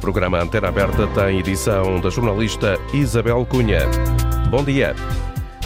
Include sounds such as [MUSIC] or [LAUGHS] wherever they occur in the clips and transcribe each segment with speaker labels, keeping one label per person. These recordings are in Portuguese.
Speaker 1: programa Antena Aberta tem edição da jornalista Isabel Cunha. Bom dia.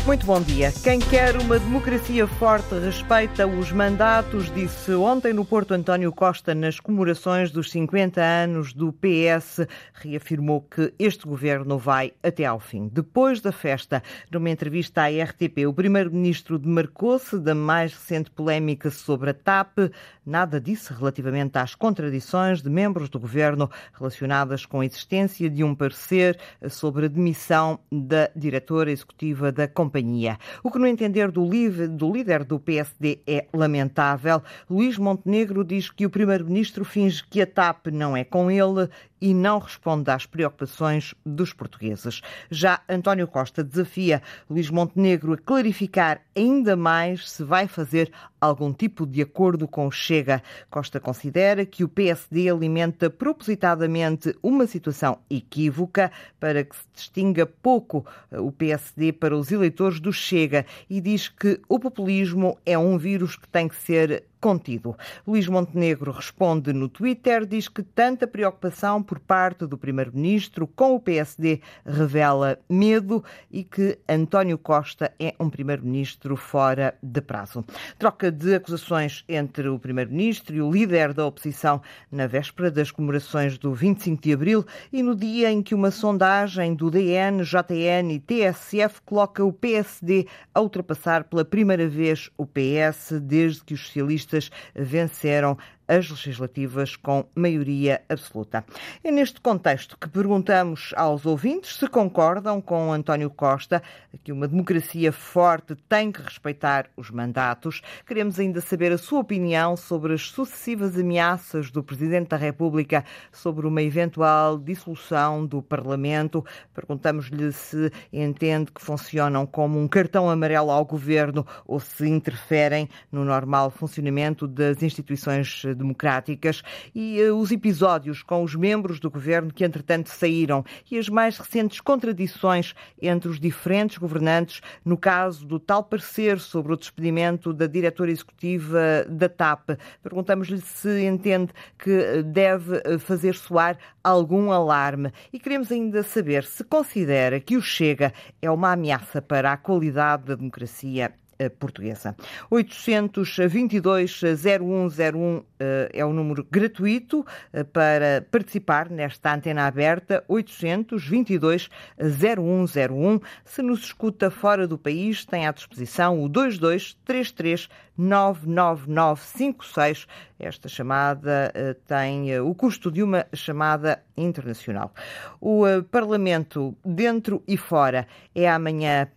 Speaker 2: Muito bom dia. Quem quer uma democracia forte respeita os mandatos, disse ontem no Porto António Costa nas comemorações dos 50 anos do PS. Reafirmou que este governo vai até ao fim. Depois da festa, numa entrevista à RTP, o primeiro-ministro demarcou-se da mais recente polémica sobre a TAP. Nada disse relativamente às contradições de membros do governo relacionadas com a existência de um parecer sobre a demissão da diretora executiva da companhia companhia. O que, no entender do, do líder do PSD, é lamentável. Luís Montenegro diz que o primeiro-ministro finge que a TAP não é com ele e não responde às preocupações dos portugueses. Já António Costa desafia Luís Montenegro a clarificar ainda mais se vai fazer algum tipo de acordo com Chega. Costa considera que o PSD alimenta propositadamente uma situação equívoca para que se distinga pouco o PSD para os eleitores do Chega e diz que o populismo é um vírus que tem que ser contido. Luís Montenegro responde no Twitter, diz que tanta preocupação por parte do Primeiro-Ministro com o PSD revela medo e que António Costa é um Primeiro-Ministro fora de prazo. Troca de acusações entre o Primeiro-Ministro e o líder da oposição na véspera das comemorações do 25 de abril e no dia em que uma sondagem do DN, JN e TSF coloca o PSD a ultrapassar pela primeira vez o PS desde que os socialistas venceram as legislativas com maioria absoluta. É neste contexto que perguntamos aos ouvintes se concordam com António Costa que uma democracia forte tem que respeitar os mandatos. Queremos ainda saber a sua opinião sobre as sucessivas ameaças do Presidente da República sobre uma eventual dissolução do Parlamento. Perguntamos-lhe se entende que funcionam como um cartão amarelo ao governo ou se interferem no normal funcionamento das instituições democráticas e uh, os episódios com os membros do governo que, entretanto, saíram e as mais recentes contradições entre os diferentes governantes no caso do tal parecer sobre o despedimento da diretora executiva da TAP. Perguntamos-lhe se entende que deve eh, fazer soar algum alarme e queremos ainda saber se considera que o Chega é uma ameaça para a qualidade da democracia eh, portuguesa. 822-0101 eh, é o número gratuito eh, para participar nesta antena aberta. 822-0101. Se nos escuta fora do país, tem à disposição o 2233 99956. Esta chamada tem o custo de uma chamada internacional. O Parlamento, dentro e fora, é amanhã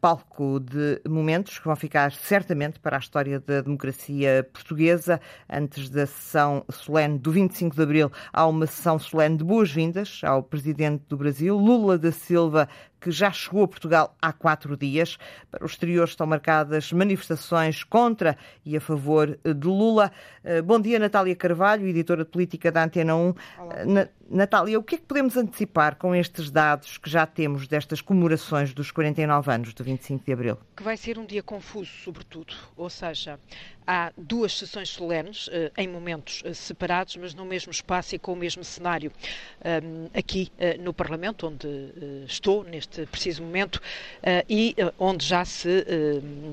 Speaker 2: palco de momentos que vão ficar certamente para a história da democracia portuguesa. Antes da sessão solene do 25 de abril, há uma sessão solene de boas-vindas ao presidente do Brasil, Lula da Silva, que já chegou a Portugal há quatro dias. Para o exterior estão marcadas manifestações contra e a favor de Lula. Eh, bom dia, Natália Carvalho, editora de política da Antena 1. Olá. Natália, o que é que podemos antecipar com estes dados que já temos destas comemorações dos 49 anos do 25 de Abril?
Speaker 3: Que vai ser um dia confuso, sobretudo. Ou seja, há duas sessões solenes eh, em momentos eh, separados, mas no mesmo espaço e com o mesmo cenário. aqui no Parlamento, onde estou neste preciso momento, e onde já se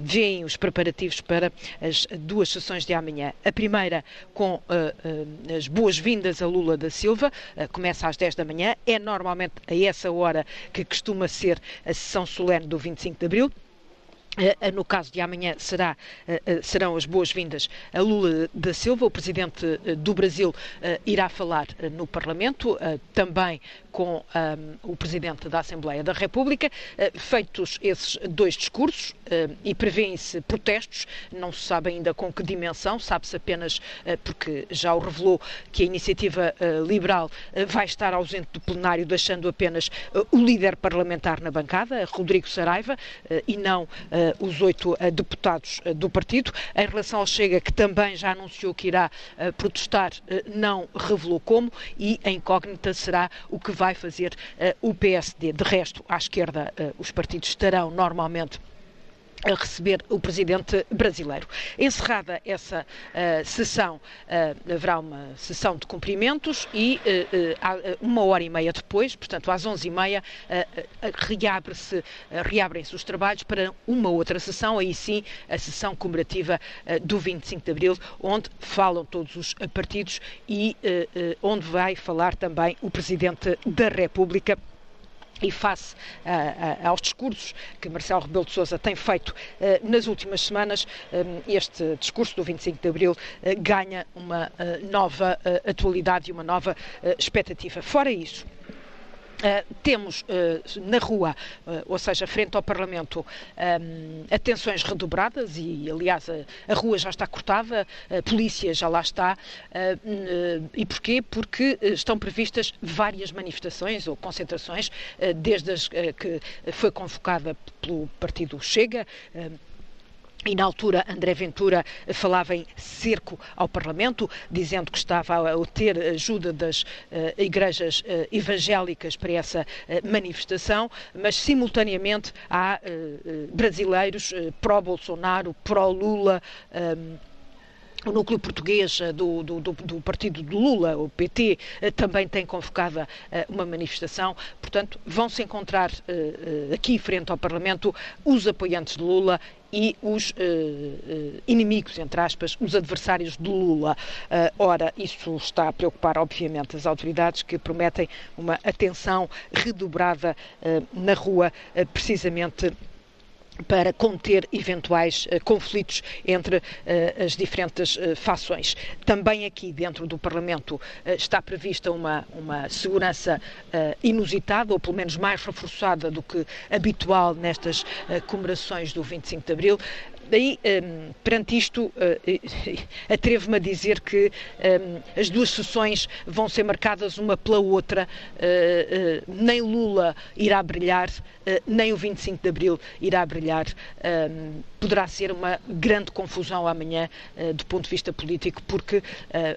Speaker 3: veem os preparativos para as duas sessões de amanhã. A primeira com as boas-vindas a Lula da Silva, começa às 10 da manhã, é normalmente a essa hora que costuma ser a sessão solene do 25 de Abril. Eh, eh, no caso de amanhã será, eh, serão as boas-vindas. A Lula da Silva, o presidente do Brasil irá falar no Parlamento, também com o presidente da Assembleia da República. Feitos esses dois discursos e prevêem-se protestos, não se sabe ainda com que dimensão, sabe-se apenas porque já o revelou que a iniciativa liberal vai estar ausente do plenário, deixando apenas o líder parlamentar na bancada, Rodrigo Saraiva, e não os oito deputados do partido. Em relação ao Chega, que também já anunciou que irá protestar, não revelou como e a incógnita será o que vai fazer o PSD. De resto, à esquerda, os partidos estarão normalmente a receber o presidente brasileiro. Encerrada essa uh, sessão, uh, haverá uma sessão de cumprimentos e uh, uma hora e meia depois, portanto às onze e meia, reabre-se, reabrem-se os trabalhos para uma outra sessão, aí sim a sessão comemorativa do 25 de Abril, onde falam todos os partidos e onde vai falar também o presidente da República e face uh, uh, aos discursos que Marcelo Rebelo de Sousa tem feito uh, nas últimas semanas, este discurso do 25 de Abril ganha uma nova atualidade e uma nova expectativa. Fora isso, Uh, temos uh, na rua, uh, ou seja, frente ao Parlamento, um, atenções redobradas e, aliás, a, a, rua já está cortada, a polícia já lá está. e porquê? Porque estão previstas várias manifestações ou concentrações, desde as que foi convocada pelo partido Chega e na altura André Ventura falava em cerco ao Parlamento, dizendo que estava a ter ajuda das uh, igrejas uh, evangélicas para essa uh, manifestação, mas simultaneamente há brasileiros pró-Bolsonaro, pró-Lula. Um, o núcleo português eh, do, do, do, partido de Lula, o PT, eh, também tem convocada eh, uma manifestação. Portanto, vão se encontrar aqui, frente ao Parlamento, os apoiantes de Lula e os inimigos, entre aspas, os adversários de Lula. Ora, isso está a preocupar, obviamente, as autoridades que prometem uma atenção redobrada na rua, precisamente para conter eventuais uh, conflitos entre uh, as diferentes uh, fações. Também aqui dentro do Parlamento está prevista uma, uma segurança inusitada, ou pelo menos mais reforçada do que habitual nestas comemorações do 25 de Abril. Daí, um, perante isto, [LAUGHS] atrevo-me a dizer que um, as duas sessões vão ser marcadas uma pela outra. Nem Lula irá brilhar, nem o 25 de Abril irá brilhar. Um, poderá ser uma grande confusão amanhã do ponto de vista político, porque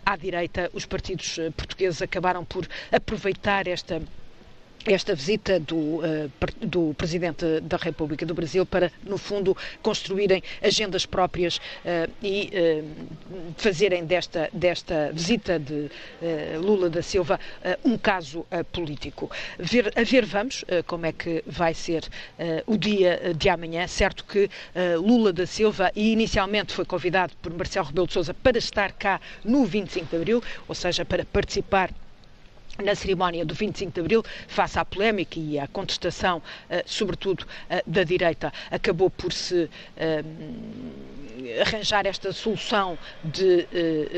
Speaker 3: à direita os partidos portugueses acabaram por aproveitar esta esta visita do, uh, do Presidente da República do Brasil para, no fundo, construírem agendas próprias uh, e uh, fazerem desta, desta visita de Lula da Silva um caso político. Ver, a ver vamos como é que vai ser o dia de amanhã. Certo que Lula da Silva, e inicialmente foi convidado por Marcelo Rebelo de Sousa para estar cá no 25 de Abril, ou seja, para participar na cerimónia do 25 de Abril, face à polémica e à contestação, eh, sobretudo eh, da direita, acabou por se eh, arranjar esta solução de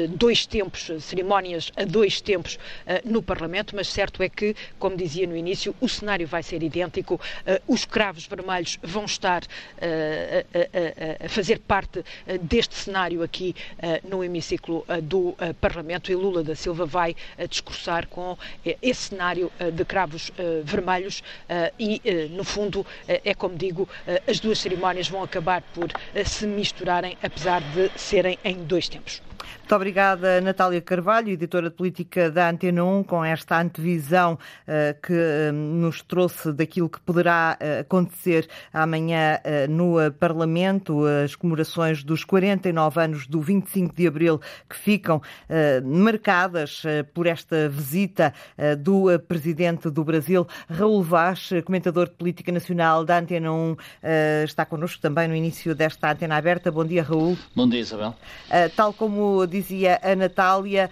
Speaker 3: dois tempos, cerimónias a dois tempos no Parlamento, mas certo é que, como dizia no início, o cenário vai ser idêntico, os cravos vermelhos vão estar a fazer parte deste cenário aqui no hemiciclo do Parlamento e Lula da Silva vai discursar com esse cenário eh, de cravos eh, vermelhos eh, e, no fundo, é como digo, as duas cerimónias vão acabar por se misturarem, apesar de serem em dois tempos.
Speaker 2: Muito obrigada, Natália Carvalho, editora de política da Antena 1, com esta antevisão uh, que uh, nos trouxe daquilo que poderá uh, acontecer amanhã no Parlamento, as comemorações dos 49 anos do 25 de Abril, que ficam marcadas por esta visita do Presidente do Brasil. Raul Vaz, comentador de política nacional da Antena 1, está connosco também no início desta antena aberta. Bom dia, Raul.
Speaker 4: Bom dia, Isabel.
Speaker 2: Tal como dizia a Natália,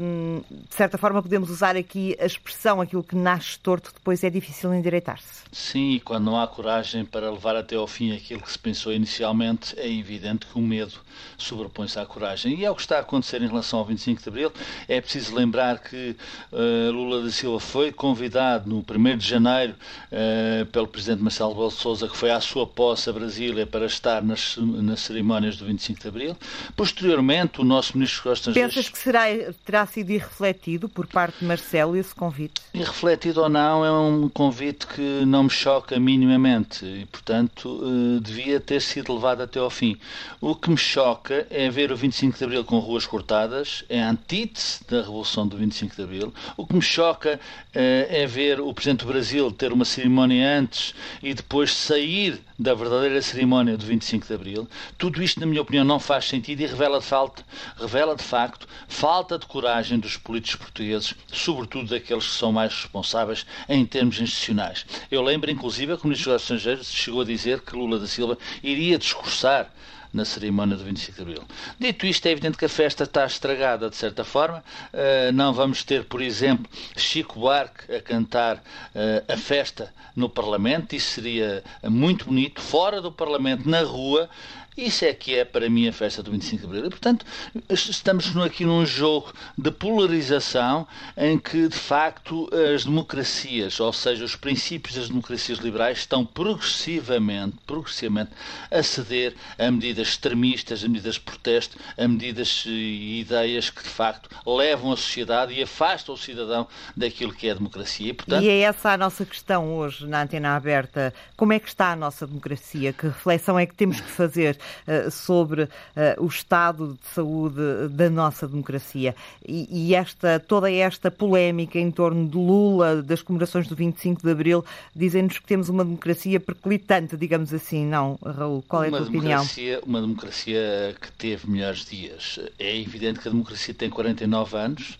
Speaker 2: hum, de certa forma podemos usar aqui a expressão, aquilo que nasce torto depois é difícil endireitar-se.
Speaker 4: Sim, e quando não há coragem para levar até ao fim aquilo que se pensou inicialmente, é evidente que o medo sobrepõe-se à coragem. E é o que está a acontecer em relação ao 25 de Abril. É preciso lembrar que uh, Lula da Silva foi convidado no 1 de janeiro uh, pelo Presidente Marcelo Rebelo de que foi à sua posse a Brasília para estar nas, nas cerimónias do 25 de Abril. Posteriormente, o nosso Ministro Estrangeiros...
Speaker 2: Pensas que será, terá sido irrefletido por parte de Marcelo esse convite?
Speaker 4: Irrefletido ou não, é um convite que não me choca minimamente e, portanto, eh, devia ter sido levado até ao fim. O que me choca é ver o 25 de Abril com ruas cortadas, é a antítese da Revolução do 25 de Abril. O que me choca eh, é ver o Presidente do Brasil ter uma cerimónia antes e depois sair da verdadeira cerimónia do 25 de Abril. Tudo isto, na minha opinião, não faz sentido e revela falta, revela de facto falta de coragem dos políticos portugueses, sobretudo daqueles que são mais responsáveis em termos institucionais. Eu lembro, inclusive, que o Ministro dos Estrangeiros chegou a dizer que Lula da Silva iria discursar na cerimónia do 25 de Abril. Dito isto, é evidente que a festa está estragada, de certa forma. Uh, não vamos ter, por exemplo, Chico Buarque a cantar uh, a festa no Parlamento. Isso seria muito bonito. Fora do Parlamento, na rua, isso é que é, para mim, a festa do 25 de Abril. E, portanto, estamos aqui num jogo de polarização em que, de facto, as democracias, ou seja, os princípios das democracias liberais, estão progressivamente, progressivamente a ceder a medidas extremistas, a medidas de protesto, a medidas e ideias que, de facto, levam a sociedade e afastam o cidadão daquilo que é a democracia.
Speaker 2: E, portanto... e é essa a nossa questão hoje na Antena Aberta. Como é que está a nossa democracia? Que reflexão é que temos que fazer? Eh, sobre eh, o estado de saúde da nossa democracia. E, esta, toda esta polémica em torno de Lula, das comemorações do 25 de Abril, dizem-nos que temos uma democracia perclitante, digamos assim, não, Raul? Qual é a tua opinião?
Speaker 4: Uma democracia que teve melhores dias. É evidente que a democracia tem 49 anos,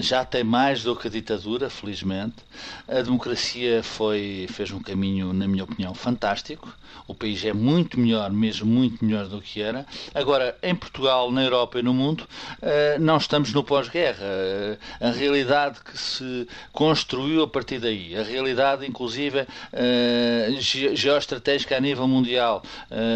Speaker 4: já tem mais do que a ditadura, felizmente. A democracia foi, fez um caminho, na minha opinião, fantástico. O país é muito melhor, mesmo muito melhor do que era. Agora, em Portugal, na Europa e no mundo, eh, não estamos no pós-guerra. Eh, a realidade que se construiu a partir daí, a realidade, inclusive, geoestratégica a nível mundial,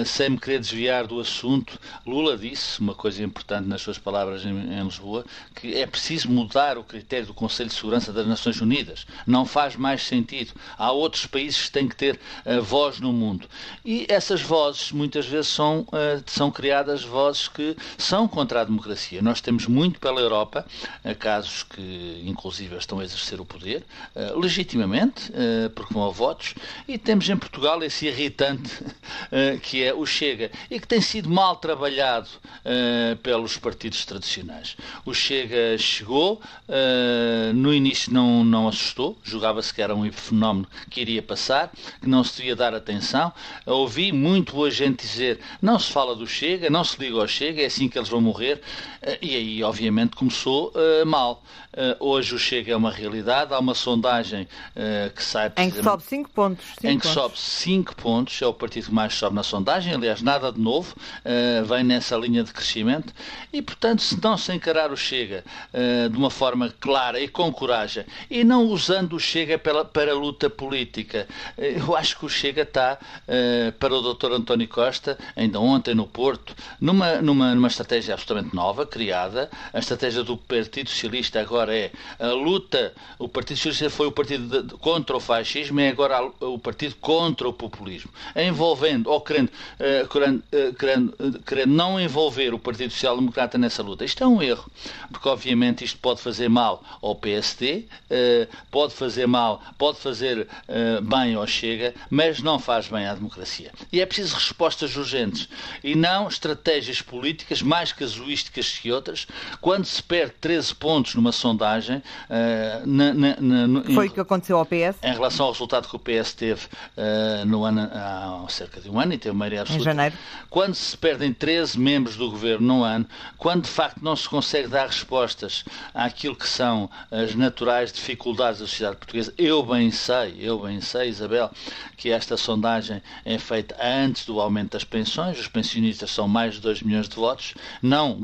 Speaker 4: sem me querer desviar do assunto, Lula disse, uma coisa importante nas suas palavras em Lisboa, que é preciso mudar o critério do Conselho de Segurança das Nações Unidas. Não faz mais sentido. Há outros países que têm que ter uh, voz no mundo. E essas vozes, muitas vezes, são, uh, são criadas vozes que são contra a democracia. Nós temos muito pela Europa uh, casos que, inclusive, estão a exercer o poder, legitimamente, porque vão a votos, e temos em Portugal esse irritante [LAUGHS] que é o Chega, e que tem sido mal trabalhado pelos partidos tradicionais. O Chega chegou uh, no início não, não assustou, julgava-se que era um fenómeno que iria passar, que não se devia dar atenção. Ouvi muito boa gente dizer não se fala do Chega, não se liga ao Chega, é assim que eles vão morrer. E aí, obviamente, começou mal. Hoje o Chega é uma realidade, há uma sondagem que sai...
Speaker 2: Em que sobe 5 pontos.
Speaker 4: Cinco em que pontos. sobe 5 pontos, é o partido que mais sobe na sondagem, aliás, nada de novo, vem nessa linha de crescimento, e portanto, se não se encarar o Chega de uma forma clara e com coragem e não usando o Chega pela, para a luta política. Eu acho que o Chega está para o Dr. António Costa, ainda ontem no Porto, numa, numa, numa estratégia absolutamente nova, criada. A estratégia do Partido Socialista agora é a luta. O Partido Socialista foi o partido de, contra o fascismo é agora o partido contra o populismo. Envolvendo, ou querendo, uh, querendo, uh, querendo, querendo não envolver o Partido Social Democrata nessa luta. Isto é um erro, porque obviamente isto pode fazer mal ao PSD, pode fazer mal, pode fazer bem ao Chega, mas não faz bem à democracia. E é preciso respostas urgentes e não estratégias políticas mais casuísticas que outras. Quando se perde 13 pontos numa sondagem. Eh,
Speaker 2: na, na, na, Foi o que aconteceu ao PS?
Speaker 4: Em relação ao resultado que o PS teve no ano, há cerca de um ano e teve maioria absoluta.
Speaker 2: Em janeiro.
Speaker 4: Quando se perdem 13 membros do governo num ano, quando de facto não se consegue dar respostas àquilo que são as naturais dificuldades da sociedade portuguesa. Eu bem sei, eu bem sei, Isabel, que esta sondagem é feita antes do aumento das pensões, os pensionistas são mais de 2 milhões de votos, não,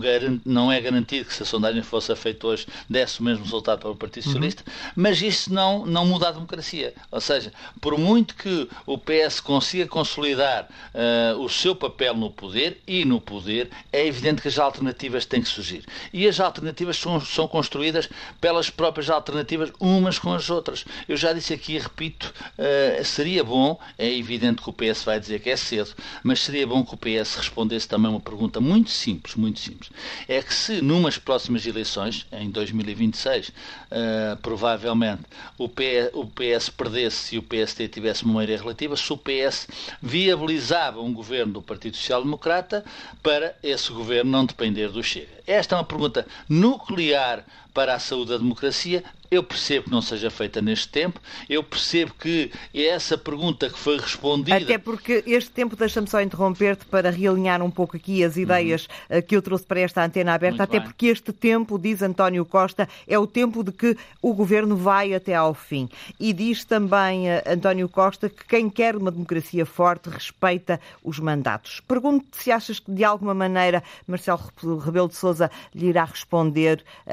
Speaker 4: não é garantido que se a sondagem fosse feita hoje desse o mesmo resultado para o Partido uhum. Socialista, uhum. mas isso não, não muda a democracia. Ou seja, por muito que o PS consiga consolidar uh, o seu papel no poder e no poder, é evidente que as alternativas têm que surgir. E as alternativas são, são construídas pelas próprias alternativas umas com as outras. Eu já disse aqui e repito, uh, seria bom, é evidente que o PS vai dizer que é cedo, mas seria bom que o PS respondesse também uma pergunta muito simples, muito simples. É que se numas próximas eleições, em 2026, uh, provavelmente o PS, o PS perdesse e o PSD tivesse uma maioria relativa, se o PS viabilizava um governo do Partido Social Democrata para esse governo não depender do Chega. Esta é uma pergunta nuclear para a saúde da democracia. Eu percebo que não seja feita neste tempo, eu percebo que essa pergunta que foi respondida.
Speaker 2: Até porque este tempo, deixa-me só interromper-te para realinhar um pouco aqui as ideias uhum. que eu trouxe para esta antena aberta, Muito até bem. porque este tempo, diz António Costa, é o tempo de que o governo vai até ao fim. E diz também uh, António Costa que quem quer uma democracia forte respeita os mandatos. Pergunto-te se achas que de alguma maneira Marcelo Rebelo de Sousa lhe irá responder uh,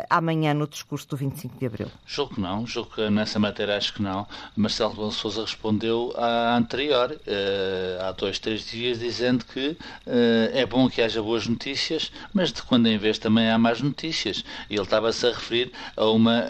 Speaker 2: amanhã no discurso do 25 de Abril?
Speaker 4: Julgo que não, julgo que nessa matéria acho que não. Marcelo Rebelo Sousa respondeu à anterior, eh, há dois, três dias, dizendo que eh, é bom que haja boas notícias, mas de quando em vez também há más notícias. E ele estava-se a referir a uma,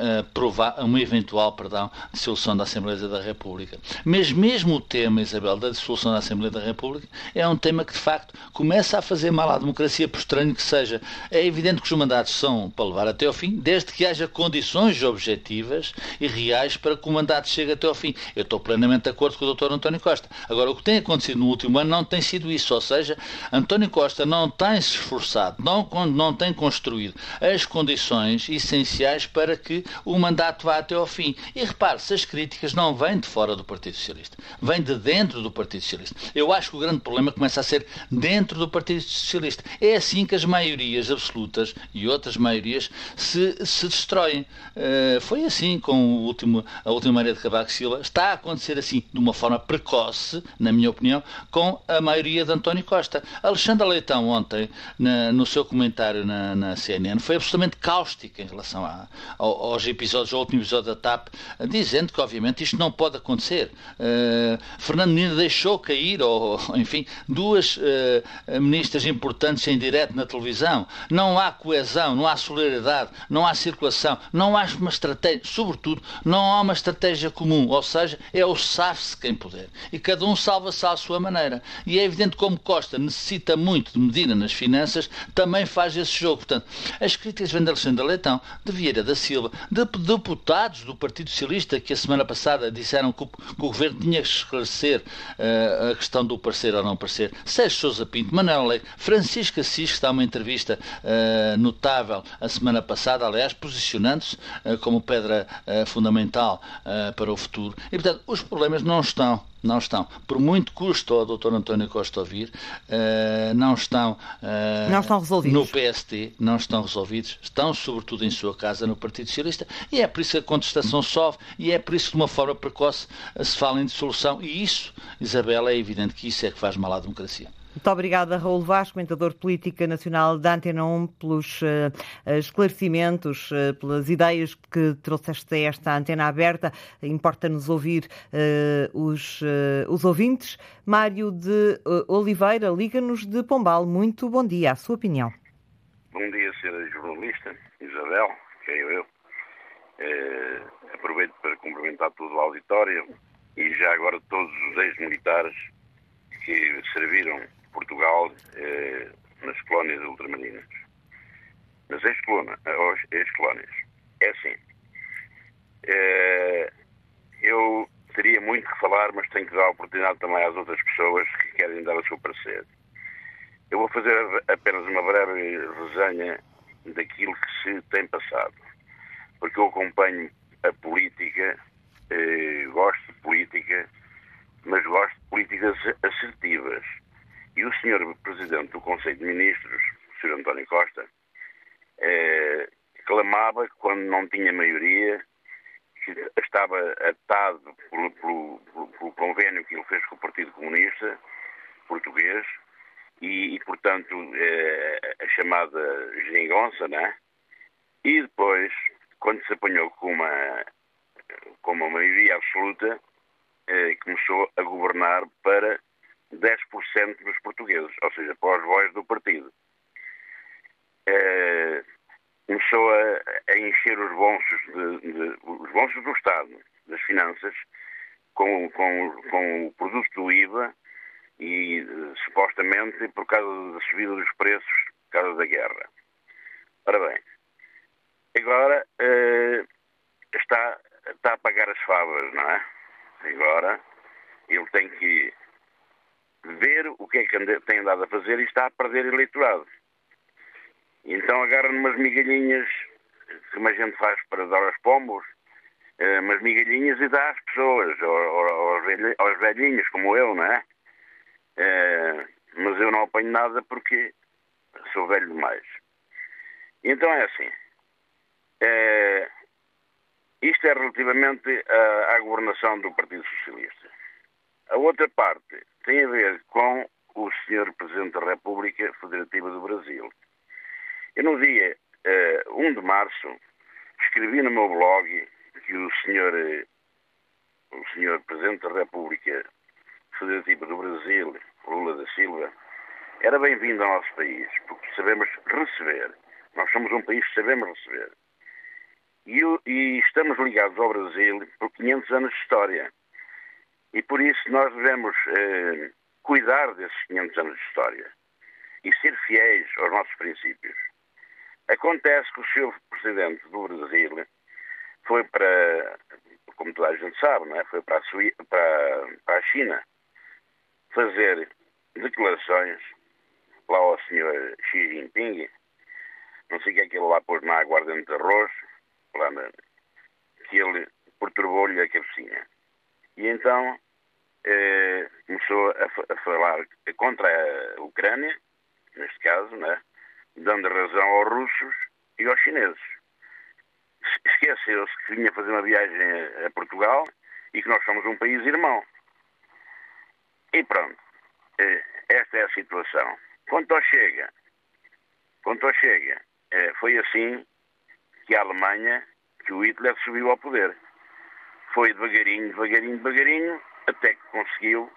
Speaker 4: a uma eventual perdão, dissolução da Assembleia da República. Mas mesmo o tema, Isabel, da dissolução da Assembleia da República é um tema que de facto começa a fazer mal à democracia, por estranho que seja. É evidente que os mandatos são para levar até ao fim, desde que haja condições objetivas e reais para que o mandato chegue até ao fim. Eu estou plenamente de acordo com o Dr. António Costa. Agora, o que tem acontecido no último ano não tem sido isso, ou seja, António Costa não tem se esforçado, não, não tem construído as condições essenciais para que o mandato vá até ao fim. E repare, se as críticas não vêm de fora do Partido Socialista, vêm de dentro do Partido Socialista. Eu acho que o grande problema começa a ser dentro do Partido Socialista. É assim que as maiorias absolutas e outras maiorias se, se destroem. Uh, foi assim com o último, a última Maria de Cavaco Silva. Está a acontecer assim, de uma forma precoce, na minha opinião, com a maioria de António Costa. Alexandra Leitão, ontem, na, no seu comentário na, na, CNN, foi absolutamente cáustica em relação a, aos episódios, ao último episódio da TAP, dizendo que, obviamente, isto não pode acontecer. Uh, Fernando Menino deixou cair, ou, [LAUGHS] enfim, duas uh, ministras importantes em direto na televisão. Não há coesão, não há solidariedade, não há circulação não há uma estratégia, sobretudo, não há uma estratégia comum, ou seja, é o SAF-se quem puder. E cada um salva-se à sua maneira. E é evidente como Costa necessita muito de medida nas finanças, também faz esse jogo. Portanto, as críticas vêm de Alexandre Leitão, de Vieira da Silva, de deputados do Partido Socialista que a semana passada disseram que o, que o governo tinha que esclarecer uh, a questão do parecer ou não parecer. Sérgio Sousa Pinto, Manuel Leite, Francisco Assis, que está uma entrevista uh, notável a semana passada, aliás, posicionando-se uh, como pedra uh, fundamental uh, para o futuro. E, portanto, os problemas não estão não estão. Por muito custo ao Dr. António Costa ouvir, uh, não estão, uh,
Speaker 2: não estão resolvidos.
Speaker 4: no PST, não estão resolvidos, estão sobretudo em sua casa no Partido Socialista e é por isso que a contestação sofre e é por isso que de uma forma precoce se fala em dissolução e isso, Isabela, é evidente que isso é que faz mal à democracia.
Speaker 2: Muito obrigada, Raul Vaz, comentador de política nacional da Antena 1, pelos uh, esclarecimentos, uh, pelas ideias que trouxeste a esta antena aberta. Importa-nos ouvir uh, os, os ouvintes. Mário de Oliveira, liga-nos de Pombal. Muito bom dia. A sua opinião.
Speaker 5: Bom dia, senhora jornalista Isabel, que é eu. aproveito para cumprimentar todo o auditório e já agora todos os ex-militares que serviram Portugal eh, nas colónias ultramarinas. Nas ex-colónias. É assim. Eh, eu teria muito que falar, mas tenho que dar a oportunidade também às outras pessoas que querem dar o seu parecer. Eu vou fazer apenas uma breve resenha daquilo que se tem passado. Porque eu acompanho a política, eh, gosto de política, mas gosto de políticas assertivas. E o senhor Presidente do Conselho de Ministros, o Sr. António Costa, eh, clamava quando não tinha maioria, que estava atado pelo, pelo, pelo, convênio que ele fez com o Partido Comunista Português e, e portanto, eh, a chamada geringonça, né? E depois, quando se apanhou com uma, com uma maioria absoluta, eh, começou a governar para 10% dos portugueses, ou seja, para os voz do partido. É, começou a, a, encher os bolsos, de, de, os bolsos do Estado, das finanças, com, com, com o produto do IVA e supostamente por causa da subida dos preços, por causa da guerra. Ora bem, agora uh, está, está a pagar as favas, não é? Agora ele tem que ver o que é que tem andado a fazer e está a perder eleitorado. Então agarra umas migalhinhas, como a gente faz para dar aos pombos, uh, umas migalhinhas e dá às pessoas, aos, velhinhos, como eu, não é? Uh, mas eu não apanho nada porque sou velho demais. Então é assim. É, isto é relativamente à governação do Partido Socialista. A outra parte tem a ver com o Sr. Presidente da República Federativa do Brasil. Eu no dia uh, 1 de março escrevi no meu blog que o Sr. o Sr. Presidente da República Federativa do Brasil, Lula da Silva, era bem-vindo ao nosso país, porque sabemos receber. Nós somos um país que sabemos receber. E, e, estamos ligados ao Brasil por 500 anos de história. E por isso nós devemos eh, cuidar desses 500 anos de história e ser fiéis aos nossos princípios. Acontece que o Sr. Presidente do Brasil foi para, como toda a gente sabe, não é? foi para a, Suí para, para a China fazer declarações lá ao Sr. Xi Jinping, não sei o que é que ele lá pôs na aguardente de arroz, lá que ele perturbou-lhe a cabecinha. E então eh, começou a, a, falar contra a Ucrânia, neste caso, né, dando razão aos russos e aos chineses. Esqueceu-se que vinha fazer uma viagem a, Portugal e que nós somos um país irmão. E pronto, eh, esta é a situação. Quanto ao Chega, quanto ao Chega, eh, foi assim que a Alemanha, que o Hitler subiu ao poder. Foi devagarinho, devagarinho, devagarinho, até que conseguiu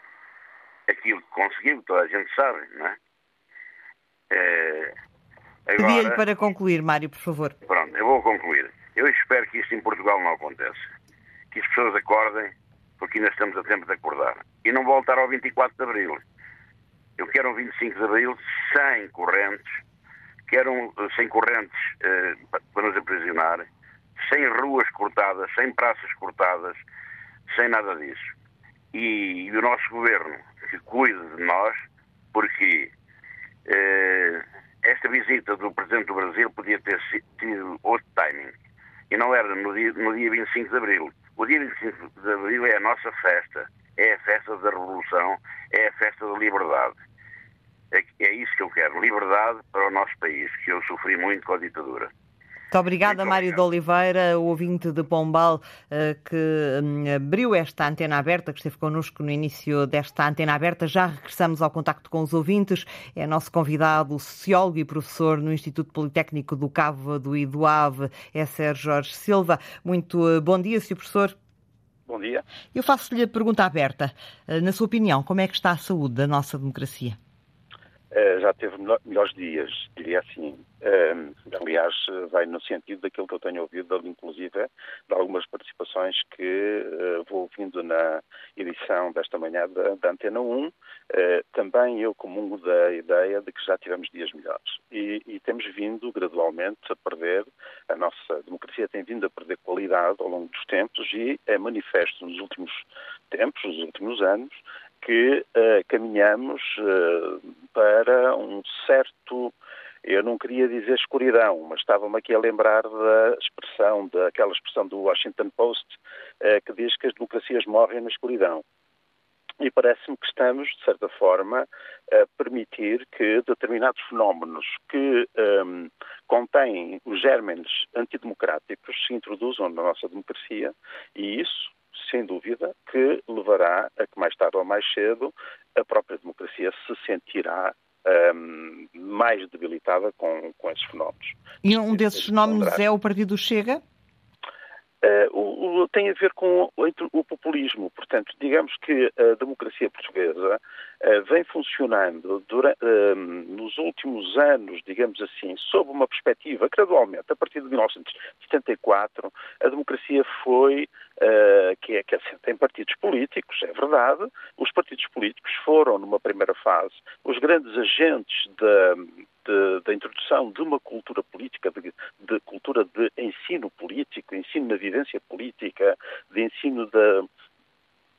Speaker 5: aquilo que conseguiu, toda a gente sabe, não é?
Speaker 2: é Pedia-lhe para concluir, Mário, por favor.
Speaker 5: Pronto, eu vou concluir. Eu espero que isto em Portugal não aconteça. Que as pessoas acordem, porque ainda estamos a tempo de acordar. E não voltar ao 24 de Abril. Eu quero um 25 de Abril sem correntes, quero um, sem correntes uh, para nos aprisionar, sem ruas cortadas, sem praças cortadas, sem nada disso e, e o nosso governo que cuide de nós, porque eh, esta visita do Presidente do Brasil podia ter tido outro timing. E não era no dia, no dia 25 de Abril. O dia 25 de Abril é a nossa festa. É a festa da Revolução, é a festa da liberdade. É, é isso que eu quero, liberdade para o nosso país, que eu sofri muito com a ditadura.
Speaker 2: Muito obrigada, Muito Mário de Oliveira, o ouvinte de Pombal, eh, que hum, abriu esta antena aberta, que esteve connosco no início desta antena aberta. Já regressamos ao contacto com os ouvintes. É nosso convidado, sociólogo e professor no Instituto Politécnico do e do Ave, é Sérgio Jorge Silva. Muito eh, bom dia, Sr. Professor.
Speaker 6: Bom dia.
Speaker 2: Eu faço-lhe a pergunta aberta. Eh, na sua opinião, como é que está a saúde da nossa democracia?
Speaker 6: Uh, já teve melhores dias, diria assim. Uh, aliás, vai no sentido daquilo que eu tenho ouvido, inclusive de algumas participações que uh, vou ouvindo na edição desta manhã da, Antena 1. também eu comungo da ideia de que já tivemos dias melhores. E, e, temos vindo gradualmente a perder, a nossa democracia tem vindo a perder qualidade ao longo dos tempos e é manifesto nos últimos tempos, nos últimos anos, que uh, caminhamos uh, para um certo, eu não queria dizer escuridão, mas estava-me aqui a lembrar da expressão, daquela expressão do Washington Post, uh, que diz que as democracias morrem na escuridão. E parece-me que estamos, de certa forma, a permitir que determinados fenómenos que um, contêm os gérmenes antidemocráticos se introduzam na nossa democracia e isso sem dúvida, que levará a que mais tarde ou mais cedo a própria democracia se sentirá um, mais debilitada com, com esses fenómenos.
Speaker 2: E um desses fenómenos é o Partido Chega?
Speaker 6: Uh, o, o, tem a ver com o, populismo. Portanto, digamos que a democracia portuguesa uh, vem funcionando durante, uh, nos últimos anos, digamos assim, sob uma perspectiva, gradualmente, a partir de 1974, a democracia foi, que é que assenta em partidos políticos, é verdade, os partidos políticos foram, numa primeira fase, os grandes agentes da da introdução de uma cultura política, de, de, cultura de ensino político, ensino na vivência política, de ensino da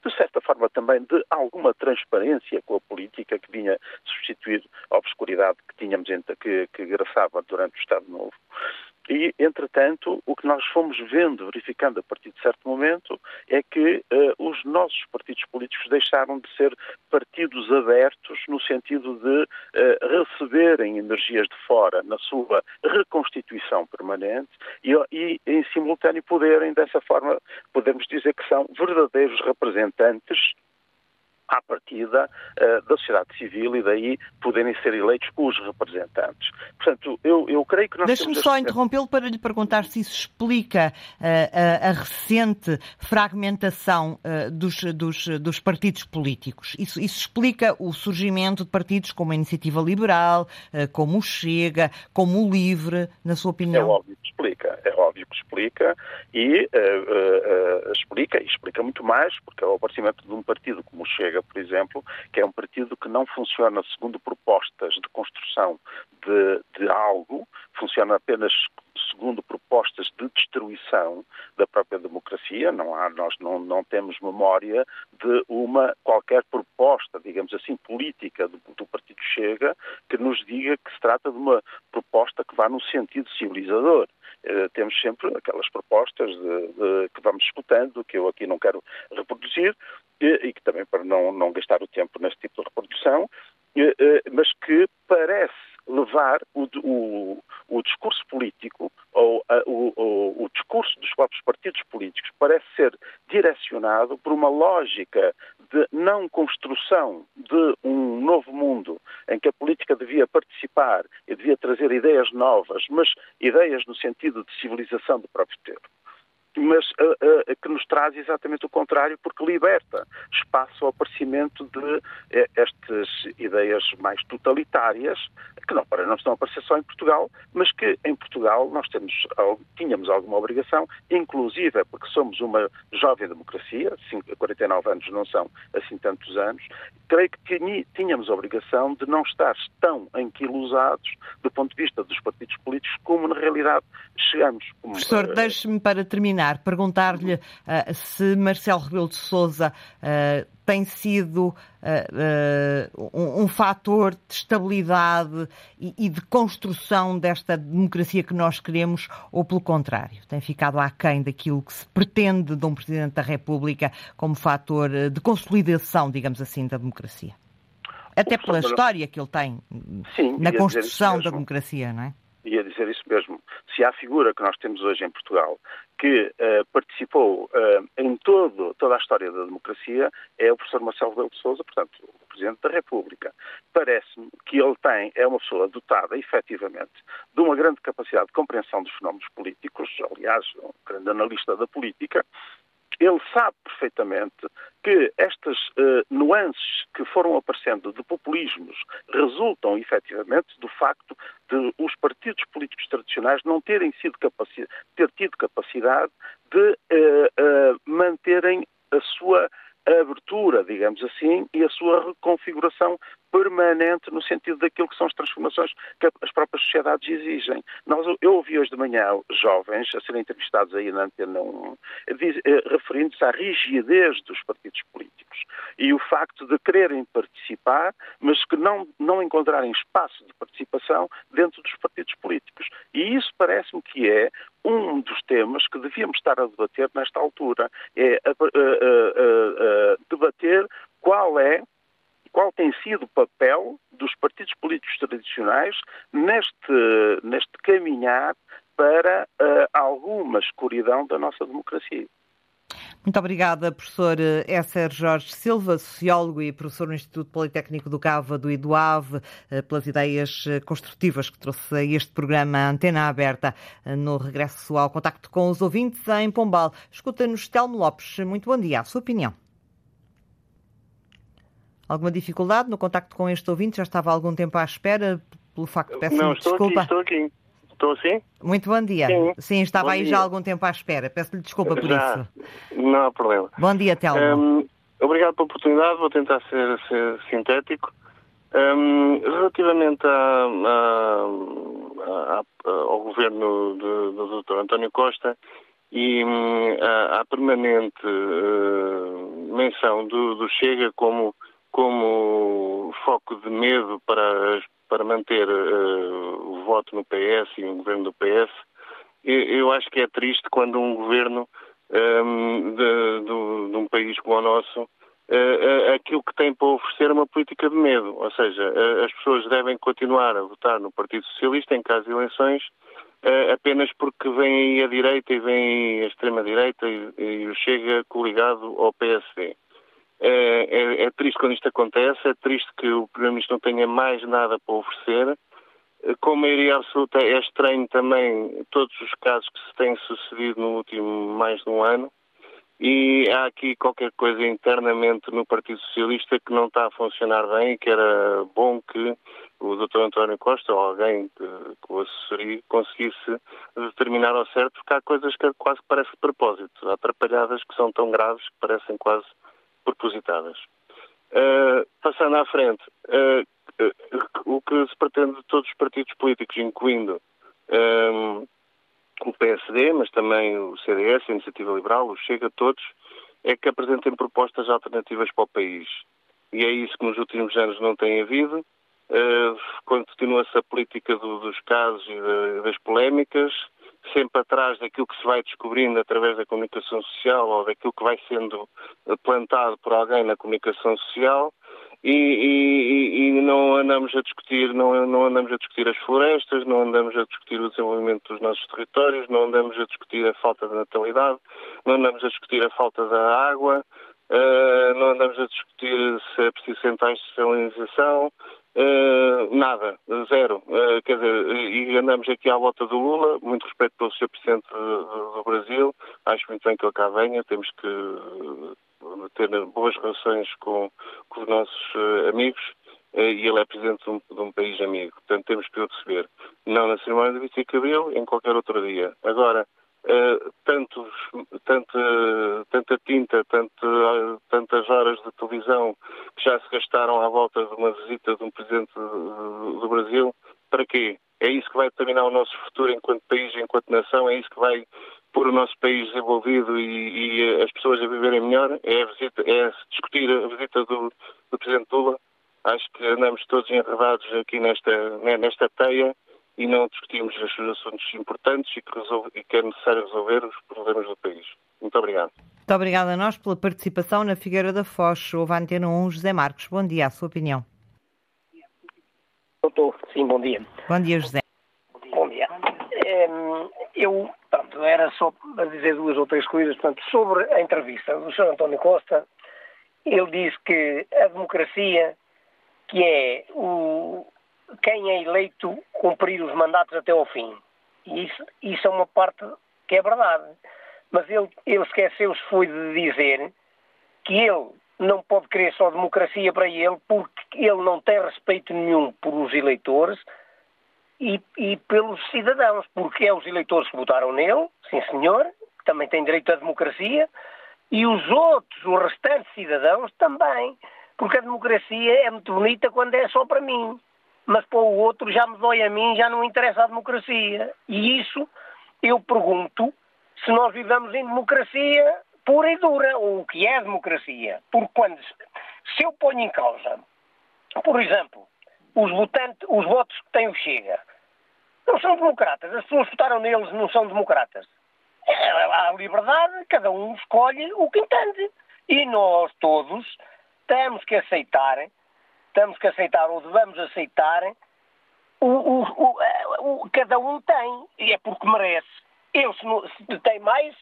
Speaker 6: de certa forma também de alguma transparência com a política que vinha substituir a obscuridade que tínhamos que, que graçava durante o Estado Novo. E, entretanto, o que nós fomos vendo, verificando a partir de certo momento, é que uh, os nossos partidos políticos deixaram de ser partidos abertos no sentido de uh, receberem energias de fora na sua reconstituição permanente e, e, em simultâneo, poderem, dessa forma, podemos dizer que são verdadeiros representantes à partida uh, da sociedade civil e daí poderem ser eleitos os representantes. Portanto, eu, eu creio que nós
Speaker 2: Deixe-me só este... interrompê-lo para lhe perguntar se isso explica uh, a, a, recente fragmentação uh, dos, dos, dos, partidos políticos. Isso, isso, explica o surgimento de partidos como a Iniciativa Liberal, como o Chega, como o Livre, na sua opinião?
Speaker 6: É óbvio que explica, é óbvio que explica e explica, e explica muito mais, porque é o aparecimento de um partido como o Chega Chega, por exemplo, que é um partido que não funciona segundo propostas de construção de, de algo, funciona apenas segundo propostas de destruição da própria democracia. Não há, nós não, não temos memória de uma qualquer proposta, digamos assim, política do, do, Partido Chega que nos diga que se trata de uma proposta que vá no sentido civilizador. Uh, temos sempre aquelas propostas de, de, que vamos escutando, que eu aqui não quero reproduzir, e que também para não, não gastar o tempo neste tipo de reprodução, mas que parece levar o, o, o discurso político ou o, o, discurso dos próprios partidos políticos parece ser direcionado por uma lógica de não construção de um novo mundo em que a política devia participar e devia trazer ideias novas, mas ideias no sentido de civilização do próprio tempo mas uh, uh, que nos traz exatamente o contrário, porque liberta espaço ao aparecimento de uh, estas ideias mais totalitárias, que não, não estão a aparecer só em Portugal, mas que em Portugal nós temos, tínhamos alguma obrigação, inclusive porque somos uma jovem democracia, 49 anos não são assim tantos anos, creio que tínhamos a obrigação de não estar tão anquilosados do ponto de vista dos partidos políticos como na realidade chegamos.
Speaker 2: Professor, deixe-me para terminar terminar, perguntar-lhe uh, se Marcelo Rebelo de Sousa uh, tem sido uh, um, um fator de estabilidade e, e, de construção desta democracia que nós queremos, ou pelo contrário, tem ficado aquém daquilo que se pretende de um Presidente da República como fator de consolidação, digamos assim, da democracia? Até pela história que ele tem Sim, na construção da democracia, não é?
Speaker 6: Ia dizer isso mesmo. Se há figura que nós temos hoje em Portugal que uh, participou uh, em todo, toda a história da democracia, é o professor Marcelo Rebelo de Sousa, portanto, o Presidente da República. Parece-me que ele tem, é uma pessoa dotada, efetivamente, de uma grande capacidade de compreensão dos fenómenos políticos, aliás, um grande analista da política, ele sabe perfeitamente que estas uh, nuances que foram aparecendo de populismos resultam efetivamente do facto de os partidos políticos tradicionais não terem sido ter tido capacidade de uh, uh, manterem a sua abertura, digamos assim, e a sua reconfiguração permanente no sentido daquilo que são as transformações que as próprias sociedades exigem. Nós, eu ouvi hoje de manhã jovens a serem entrevistados aí na Antena 1, eh, referindo-se à rigidez dos partidos políticos e o facto de quererem participar, mas que não, não encontrarem espaço de participação dentro dos partidos políticos. E isso parece-me que é um dos temas que devíamos estar a debater nesta altura. É a, a, a, debater qual é qual tem sido o papel dos partidos políticos tradicionais neste, neste caminhar para uh, alguma escuridão da nossa democracia.
Speaker 2: Muito obrigada, professor Esser Jorge Silva, sociólogo e professor no Instituto Politécnico do Cávado e do AVE, eh, pelas ideias eh, construtivas que trouxe a este programa Antena Aberta eh, no regresso ao contacto com os ouvintes em Pombal. Escuta-nos Telmo Lopes. Muito bom dia. A sua opinião? Alguma dificuldade no contacto com este ouvinte? Já estava há algum tempo à espera, pelo facto, peço
Speaker 7: Não, estou
Speaker 2: desculpa.
Speaker 7: aqui, estou aqui. Estou assim?
Speaker 2: Muito bom dia.
Speaker 7: Sim.
Speaker 2: Sim, estava
Speaker 7: Bom
Speaker 2: aí
Speaker 7: dia.
Speaker 2: já há algum tempo à espera. Peço-lhe desculpa por
Speaker 7: Já.
Speaker 2: isso.
Speaker 7: Não há problema.
Speaker 2: Bom dia, Telmo.
Speaker 7: Hum, obrigado pela oportunidade, vou tentar ser, ser sintético. Hum, relativamente à- à- à- ao governo de- do Dr. António Costa e hum, à, permanente eh, menção do, do Chega como, como foco de medo para, para manter eh, o voto no PS e o governo do PS, eu, eu acho que é triste quando um governo hum, de, do- de um país como o nosso, eh, aquilo que tem para oferecer é uma política de medo. Ou seja, eh, as pessoas devem continuar a votar no Partido Socialista em caso de eleições eh, apenas porque vem aí a direita e vem a extrema-direita e, e Chega coligado ao PSD. É, é- é triste quando isto acontece, é triste que o Primeiro-Ministro não tenha mais nada para oferecer. Eh, Com maioria absoluta é estranho também todos os casos que se têm sucedido no último mais de um ano. E há aqui qualquer coisa internamente no Partido Socialista que não está a funcionar bem e que era bom que o Dr. António Costa ou alguém que, o assessoria conseguisse determinar ao certo, porque há coisas que quase parecem de propósito. Há atrapalhadas que são tão graves que parecem quase propositadas. Uh, passando à frente, uh, uh, o que se pretende de todos os partidos políticos, incluindo um, o PSD, mas também o CDS, a Iniciativa Liberal, o Chega, todos, é que apresentem propostas alternativas para o país. E é isso que nos últimos anos não tem havido. Uh, Continua-se a política do- dos casos e da- das polémicas, sempre atrás daquilo que se vai descobrindo através da comunicação social ou daquilo que vai sendo plantado por alguém na comunicação social e, e- e não andamos a discutir não, não andamos a discutir as florestas, não andamos a discutir o desenvolvimento dos nossos territórios, não andamos a discutir a falta de natalidade, não andamos a discutir a falta da água, eh, não andamos a discutir se é preciso centrais de salinização, eh, nada, zero. Eh, quer dizer, e andamos aqui à volta do Lula, muito respeito pelo Sr. Presidente do, do Brasil, acho muito bem que ele cá venha, temos que eh, ter boas relações com, com os nossos eh, amigos eh, e ele é Presidente de um, de um país amigo, portanto temos que o receber, não na cerimónia de 25 de Abril, em qualquer outro dia. Agora, eh, tantos, tanta, tanta tinta, tanto, tantas horas de televisão que já se gastaram à volta de uma visita de um presidente do, do Brasil, para quê? É isso que vai determinar o nosso futuro enquanto país, enquanto nação, é isso que vai pôr o nosso país desenvolvido e, e as pessoas a viverem melhor, é, a visita, é discutir a visita do, do presidente Lula. Acho que andamos todos enredados aqui nesta, né, nesta teia e não discutimos os assuntos importantes e que, resolve, e que é necessário resolver os problemas do país. Muito obrigado.
Speaker 2: Muito obrigada a nós pela participação na Figueira da Foz. Houve a Antena 1, José Marcos. Bom dia, a sua opinião.
Speaker 8: Doutor, sim, bom dia.
Speaker 2: Bom dia, José.
Speaker 8: Bom dia. Eu, pronto, era só para dizer duas ou três coisas. Portanto, sobre a entrevista do Sr. António Costa, ele disse que a democracia, que é o, quem é eleito cumprir os mandatos até ao fim. E isso, isso é uma parte que é verdade. Mas ele, ele esqueceu-se foi de dizer que ele não pode querer só democracia para ele porque ele não tem respeito nenhum por os eleitores e, e pelos cidadãos, porque é os eleitores que votaram nele, sim senhor, que também têm direito à democracia, e os outros, os restantes cidadãos também, porque a democracia é muito bonita quando é só para mim, mas para o outro já me dói a mim, já não interessa a democracia. E isso eu pergunto se nós vivemos em democracia pura e dura, ou o que é democracia. Porque quando, se eu ponho em causa, por exemplo, os, votantes, os votos que tem o Chega, não são democratas, as pessoas votaram neles não são democratas. É, Há liberdade, cada um escolhe o que entende. E nós todos temos que aceitar, temos que aceitar ou devemos aceitar o, o, o, cada um tem, e é porque merece. Eu, se, não, se tem mais,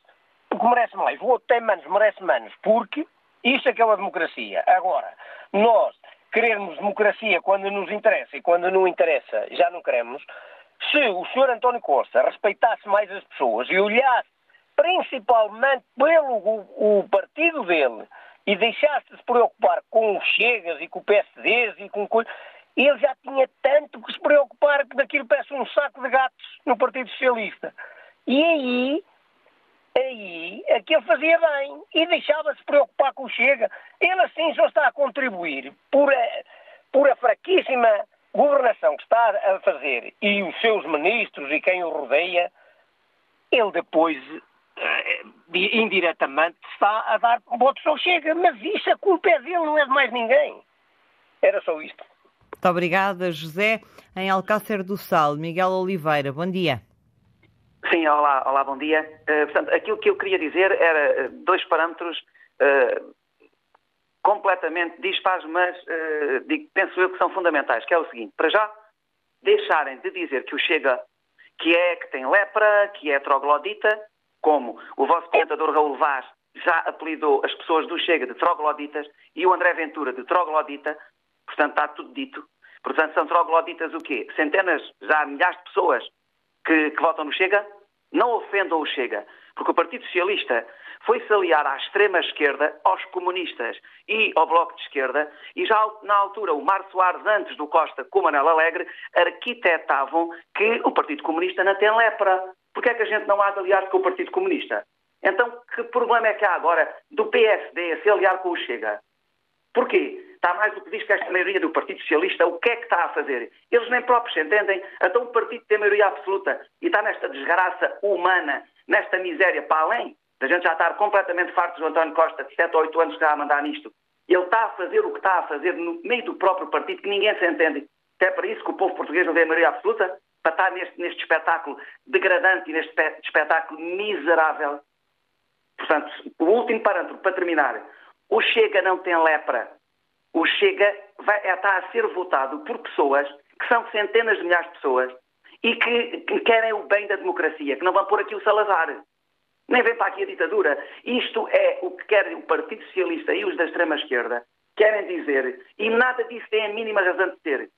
Speaker 8: porque merece mais, o outro tem menos, merece menos, porque isso é que é uma democracia. Agora, nós querermos democracia quando nos interessa e quando não interessa já não queremos, se o Sr. António Costa respeitasse mais as pessoas e olhasse principalmente pelo o, o partido dele e deixasse de se preocupar com os Chegas e com o PSDs e com coisas, ele já tinha tanto que se preocupar que daquilo parece um saco de gatos no Partido Socialista. E aí, aí, aquilo fazia bem e deixava-se preocupar com o Chega. Ele assim só está a contribuir por a, por a fraquíssima governação que está a fazer e os seus ministros e quem o rodeia, ele depois indiretamente está a dar votos ao Chega. Mas isso, a culpa é dele, não é de mais ninguém. Era só isto.
Speaker 2: Muito obrigada, José. Em Alcácer do Sal, Miguel Oliveira, bom dia.
Speaker 9: Sim, olá, olá bom dia. Uh, portanto, aquilo que eu queria dizer era dois parâmetros uh, completamente dispares, mas uh, digo, penso eu que são fundamentais, que é o seguinte, para já, deixarem de dizer que o Chega, que é, que tem lepra, que é troglodita, como o vosso comentador Raul Vaz já apelidou as pessoas do Chega de trogloditas e o André Ventura de troglodita, portanto está tudo dito. Portanto, são trogloditas o quê? Centenas, já milhares de pessoas que, que votam no Chega, não ofendam o Chega, porque o Partido Socialista foi-se aliar à extrema-esquerda, aos comunistas e ao Bloco de Esquerda, e já na altura o Mar Soares, antes do Costa com o Manel Alegre, arquitetavam que o Partido Comunista não tem lepra. Porquê é que a gente não há de aliar com o Partido Comunista? Então, que problema é que há agora do PSD a se aliar com o Chega? Porquê? Está mais do que diz que esta maioria do Partido Socialista, o que é que está a fazer? Eles nem próprios entendem. Então o partido tem maioria absoluta e está nesta desgraça humana, nesta miséria, para além da gente já estar completamente farto do António Costa, de 7 ou 8 anos que está a mandar nisto. Ele está a fazer o que está a fazer no meio do próprio partido, que ninguém se entende. Até para isso que o povo português não tem maioria absoluta, para estar neste, neste espetáculo degradante e neste espetáculo miserável. Portanto, o último parâmetro, para terminar. O Chega não tem lepra. O Chega vai, é, está a ser votado por pessoas que são centenas de milhares de pessoas e que, que querem o bem da democracia, que não vão pôr aqui o Salazar. Nem vem para aqui a ditadura. Isto é o que querem o Partido Socialista e os da extrema-esquerda querem dizer, e nada disso tem a mínima razão de ter.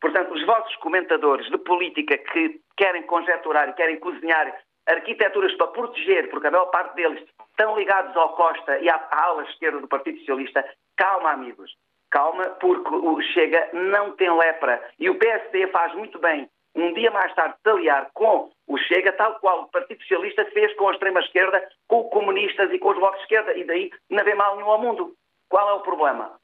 Speaker 9: Portanto, os vossos comentadores de política que querem conjecturar e querem cozinhar arquiteturas para proteger, porque a maior parte deles estão ligados ao Costa e à, ala esquerda do Partido Socialista, calma, amigos. Calma, porque o Chega não tem lepra. E o PSD faz muito bem, um dia mais tarde, de aliar com o Chega, tal qual o Partido Socialista fez com a extrema-esquerda, com os comunistas e com os blocos de esquerda. E daí não vê mal nenhum ao mundo. Qual é o problema?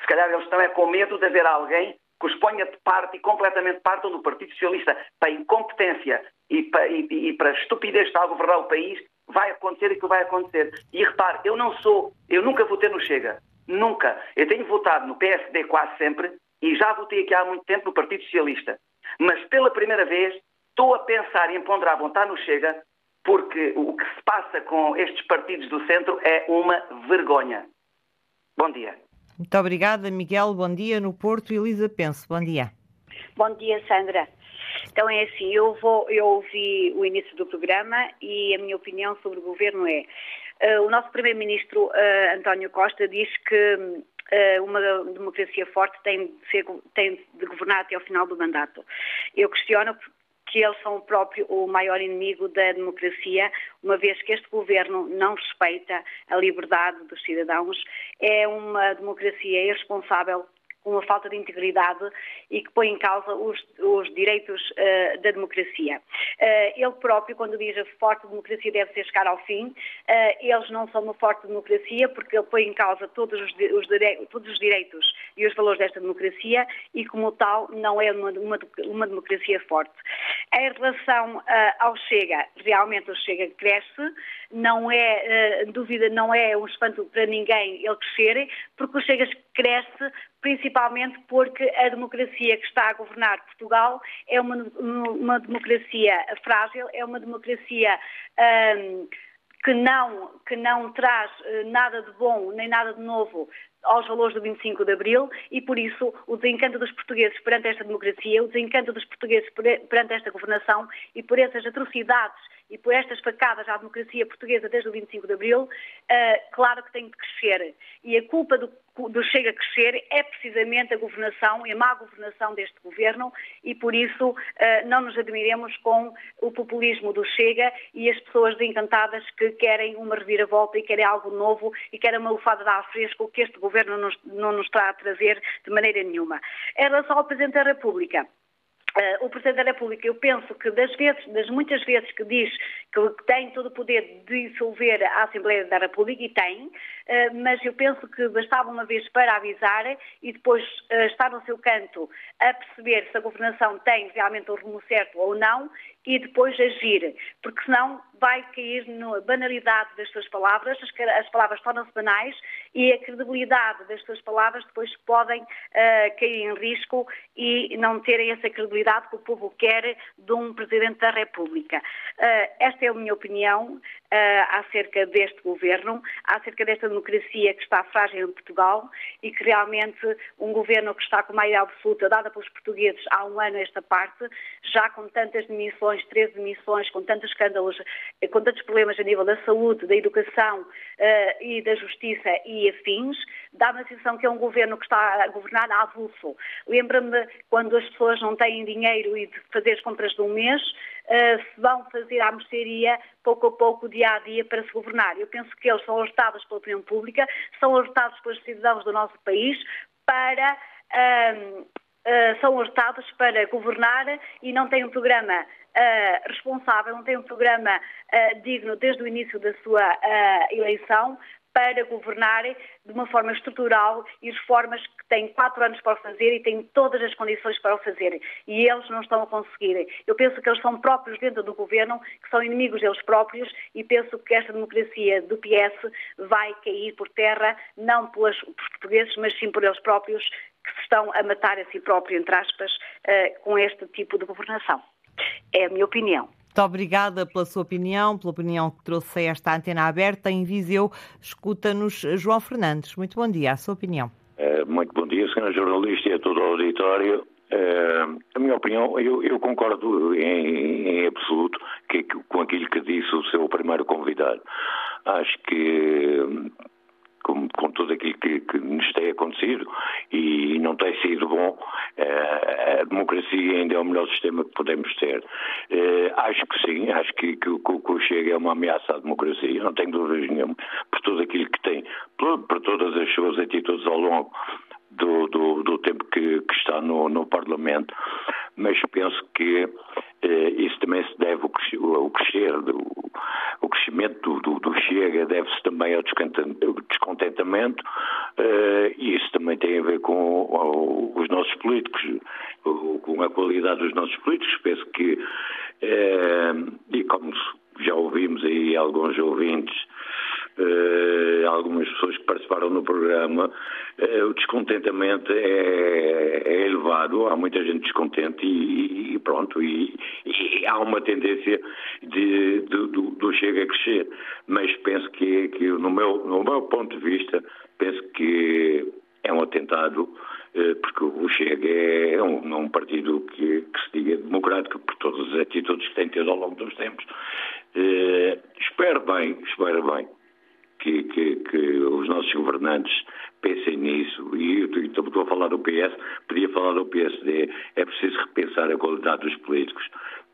Speaker 9: Se calhar eles estão é com medo de haver alguém que os ponha de parte e completamente partam do Partido Socialista para incompetência e para, e, e para estupidez a governar o país, vai acontecer aquilo que vai acontecer. E repare, eu não sou, eu nunca votei no Chega. Nunca. Eu tenho votado no PSD quase sempre e já votei aqui há muito tempo no Partido Socialista. Mas pela primeira vez estou a pensar e em ponderar votar no Chega porque o que se passa com estes partidos do centro é uma vergonha. Bom dia.
Speaker 2: Muito obrigada, Miguel. Bom dia no Porto. Elisa Pense, bom dia.
Speaker 10: Bom dia, Sandra. Então é assim, eu, vou, eu ouvi o início do programa e a minha opinião sobre o governo é uh, o nosso primeiro-ministro uh, António Costa diz que uh, uma democracia forte tem de, ser, tem de governar até ao final do mandato. Eu questiono que eles são o próprio o maior inimigo da democracia, uma vez que este governo não respeita a liberdade dos cidadãos, é uma democracia irresponsável com uma falta de integridade e que põe em causa os, os direitos uh, da democracia. Uh, ele próprio, quando diz a forte democracia deve ser chegar ao fim, uh, eles não são uma forte democracia porque ele põe em causa todos os, os, todos os direitos e os valores desta democracia e, como tal, não é uma, uma, uma democracia forte. Em relação ao Chega, realmente o Chega cresce, não é, dúvida, não é um espanto para ninguém ele crescer, porque o Chega cresce principalmente porque a democracia que está a governar Portugal é uma, uma democracia frágil, é uma democracia um, que não, que não traz uh, nada de bom nem nada de novo aos valores do 25 de Abril e, por isso, o desencanto dos portugueses perante esta democracia, o desencanto dos portugueses perante esta governação e por essas atrocidades e por estas facadas à democracia portuguesa desde o 25 de Abril, uh, claro que tem de crescer. E a culpa do, do Chega a crescer é precisamente a governação e a má governação deste governo e por isso uh, não nos admiremos com o populismo do Chega e as pessoas desencantadas que querem uma reviravolta e querem algo novo e querem uma lufada de ar fresco que este governo não nos está a trazer de maneira nenhuma. Em relação ao Presidente da República, Uh, o Presidente da República, eu penso que das vezes, das muitas vezes que diz que tem todo o poder de dissolver a Assembleia da República, e tem, uh, mas eu penso que bastava uma vez para avisar e depois uh, estar no seu canto a perceber se a governação tem realmente o rumo certo ou não e depois agir, porque senão vai cair na banalidade das suas palavras, as, as palavras tornam-se banais e a credibilidade das suas palavras depois podem uh, cair em risco e não terem essa credibilidade que o povo quer de um Presidente da República. Uh, esta é a minha opinião uh, acerca deste governo, acerca desta democracia que está frágil em Portugal e que realmente um governo que está com maioria absoluta dada pelos portugueses há um ano esta parte, já com tantas demissões, 13 demissões, com tantos escândalos com tantos problemas a nível da saúde, da educação uh, e da justiça e afins, dá-me a sensação que é um governo que está a governar a avulso. Lembra-me quando as pessoas não têm dinheiro e de fazer as compras de um mês, uh, se vão fazer à mercearia pouco a pouco, dia a dia, para se governar. Eu penso que eles são alertados pela opinião pública, são alertados pelos cidadãos do nosso país para. Uh, são alertados para governar e não têm um programa uh, responsável, não tem um programa uh, digno desde o início da sua uh, eleição para governar de uma forma estrutural e reformas que têm quatro anos para o fazer e têm todas as condições para o fazer. E eles não estão a conseguir. Eu penso que eles são próprios dentro do governo, que são inimigos deles próprios e penso que esta democracia do PS vai cair por terra, não pelos portugueses, mas sim por eles próprios, que se estão a matar a si próprios, entre aspas, com este tipo de governação. É a minha opinião.
Speaker 2: Muito obrigada pela sua opinião, pela opinião que trouxe a esta antena aberta em Viseu. Escuta-nos João Fernandes. Muito bom dia, a sua opinião.
Speaker 11: É, muito bom dia, senhor jornalista e a todo o auditório. É, a minha opinião, eu, eu concordo em, em absoluto que, com aquilo que disse o seu primeiro convidado. Acho que com, com tudo aquilo que, que, nos tem acontecido e não tem sido bom, eh, a democracia ainda é o melhor sistema que podemos ter. Eh, acho que sim, acho que, que, que o Chega é uma ameaça à democracia, não tenho dúvidas nenhuma, por tudo aquilo que tem, por, por todas as suas atitudes ao longo do, do, do tempo que, que está no, no, Parlamento, mas penso que eh, isso também se deve ao crescer, do, o crescimento do, do Chega deve-se também ao descontentamento eh, e isso também tem a ver com os nossos políticos, com a qualidade dos nossos políticos. Penso que, eh, e como já ouvimos aí alguns ouvintes, algumas pessoas que participaram no programa, uh, o descontentamento é, é, elevado, há muita gente descontente e, e pronto, e, e, há uma tendência de, de, do, do Chega a crescer. Mas penso que, que no, meu, no meu ponto de vista, penso que é um atentado uh, porque o Chega é um, um partido que, que, se diga democrático por todas as atitudes que tem tido ao longo dos tempos. Uh, espero bem, espero bem que, que, que os nossos governantes pensem nisso. E então, estou a falar do PS, podia falar do PSD. É preciso repensar a qualidade dos políticos,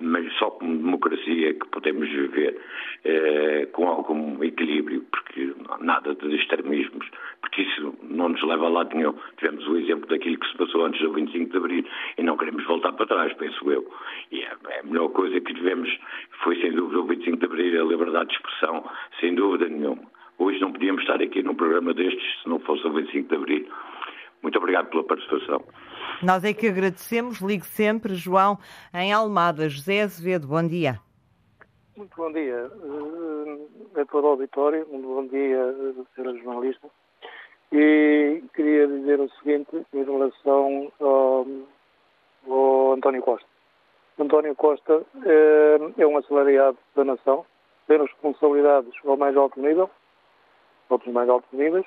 Speaker 11: mas só com democracia que podemos viver eh, com algum equilíbrio, porque nada de extremismos, porque isso não nos leva a lado nenhum. Tivemos o exemplo daquilo que se passou antes do 25 de Abril e não queremos voltar para trás, penso eu. E é, é a melhor coisa que tivemos foi, sem dúvida, o 25 de Abril, a liberdade de expressão, sem dúvida nenhuma. Hoje não podíamos estar aqui num programa destes se não fosse o 25 de Abril. Muito obrigado pela participação.
Speaker 2: Nós é que agradecemos. Ligue sempre, João, em Almada. José Azevedo, bom dia.
Speaker 12: Muito bom dia a todo o auditório. Muito bom dia, senhora jornalista. E queria dizer o seguinte em relação ao, ao António Costa. António Costa é, é um assalariado da nação, tem responsabilidades ao mais alto nível, outros mais altos níveis,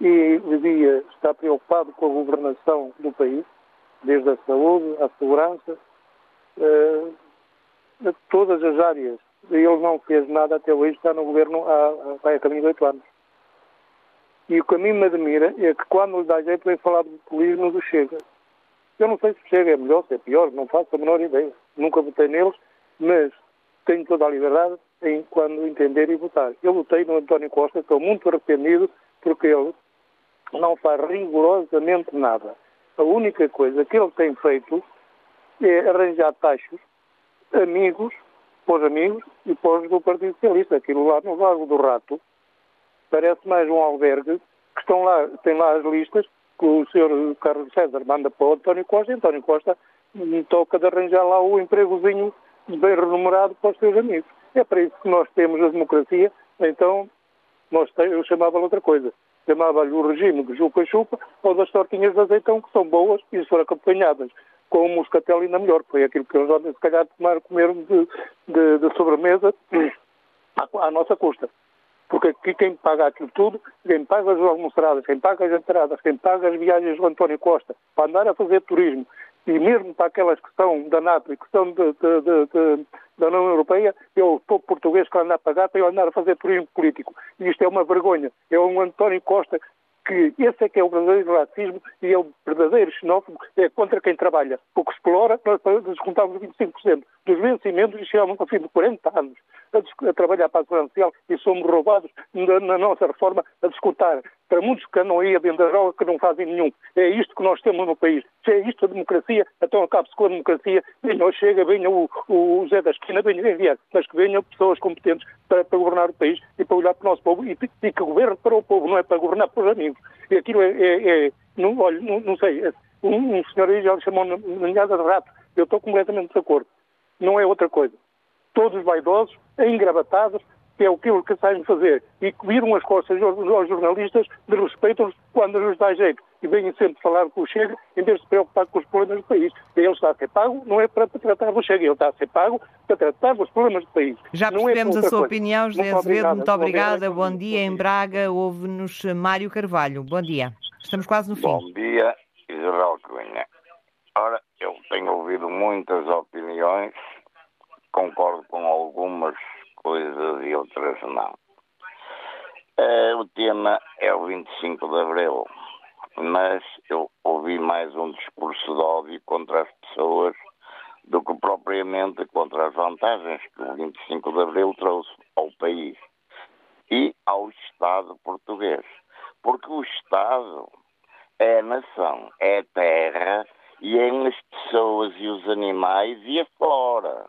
Speaker 12: e devia estar preocupado com a governação do país, desde a saúde, à segurança, uh, todas as áreas. Ele não fez nada até hoje, está no governo há, há, há caminho de oito anos. E o que a mim me admira é que quando lhe dá jeito vem falar do populismo do Chega. Eu não sei se Chega é melhor, se é pior, não faço a menor ideia. Nunca votei neles, mas tenho toda a liberdade em quando entender e votar. Eu votei no António Costa, estou muito arrependido porque ele não faz rigorosamente nada. A única coisa que ele tem feito é arranjar taxas, amigos, os amigos e os do Partido Socialista. Aquilo lá no Lago do Rato parece mais um albergue que estão lá, tem lá as listas que o Sr. Carlos César manda para o António Costa e António Costa toca de arranjar lá o empregozinho bem remunerado para os seus amigos. É para isso que nós temos a democracia, então nós tem, eu chamava outra coisa. Chamava-lhe o regime de chupa-chupa ou das tortinhas de azeitão, que são boas e se for acompanhadas com o moscatel ainda melhor. Foi aquilo que eles ontem, se calhar, tomaram, comeram de, de, de sobremesa à, à nossa custa. Porque aqui quem paga aquilo tudo, quem paga as almoçaradas, quem paga as entradas, quem paga as viagens do António Costa, para andar a fazer turismo, e mesmo para aquelas que são da NATO e que são de, de, de, da União Europeia, o povo português que anda a pagar para andar a fazer turismo político. E isto é uma vergonha. É um António Costa que esse é que é o verdadeiro racismo e é o verdadeiro xenófobo, é contra quem trabalha. Porque explora, nós descontamos 25% dos vencimentos e chegamos ao fim de 40 anos a, a trabalhar para a Segurança Social e somos roubados na, na, nossa reforma a discutir para muitos que andam aí a vender droga que não fazem nenhum. É isto que nós temos no país. Se é isto a democracia, então acabe-se com a democracia. Venha o Chega, venha o, o Zé da Esquina, venha quem vier, mas que venham pessoas competentes para, para, governar o país e para olhar para o nosso povo e, e que governe para o povo, não é para governar para os amigos. E aquilo é, é, é não, olha, não, não sei, é, um, um senhor aí já chamou ninhada de rato. Eu estou completamente de acordo. Não é outra coisa. Todos vaidosos, engravatados, que é aquilo que sabem fazer, e viram as costas aos jornalistas de respeito quando lhes dá jeito. E vêm sempre falar com o Chega, em vez de se preocupar com os problemas do país. Ele está a ser pago, não é para tratar do Chega, ele está a ser pago para tratar dos problemas do país.
Speaker 2: Já
Speaker 12: não
Speaker 2: percebemos
Speaker 12: é
Speaker 2: a sua
Speaker 12: coisa.
Speaker 2: opinião, José
Speaker 12: muito
Speaker 2: Azevedo,
Speaker 12: obrigada,
Speaker 2: muito obrigada. Bom dia. Em Braga, ouve-nos Mário Carvalho. Bom dia. Estamos quase no fim.
Speaker 13: Bom dia, Isabel Cunha. Ora, eu tenho ouvido muitas opiniões, concordo com algumas coisas e outras não. Uh, o tema é o 25 de Abril, mas eu ouvi mais um discurso de ódio contra as pessoas do que propriamente contra as vantagens que o 25 de Abril trouxe ao país e ao Estado português. Porque o Estado é a nação, é a terra e é as pessoas e os animais e a flora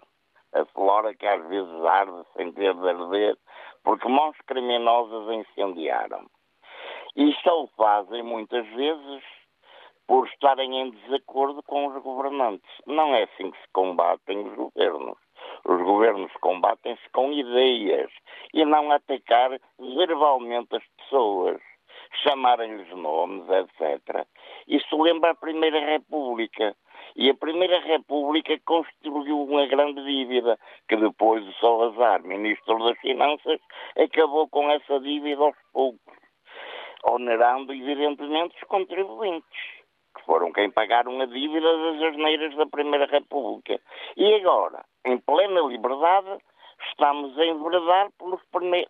Speaker 13: a flora que às vezes arde sem ter de arder, porque mãos criminosas incendiaram. E isto o fazem muitas vezes por estarem em desacordo com os governantes. Não é assim que se combatem os governos. Os governos combatem-se com ideias e não atacar verbalmente as pessoas, chamarem-lhes nomes, etc. Isso lembra a Primeira República. E a Primeira República construiu uma grande dívida, que depois o Salazar, Ministro das Finanças, acabou com essa dívida aos poucos, onerando evidentemente os contribuintes, que foram quem pagaram a dívida das asneiras da Primeira República. E agora, em plena liberdade, estamos a enveredar pelos,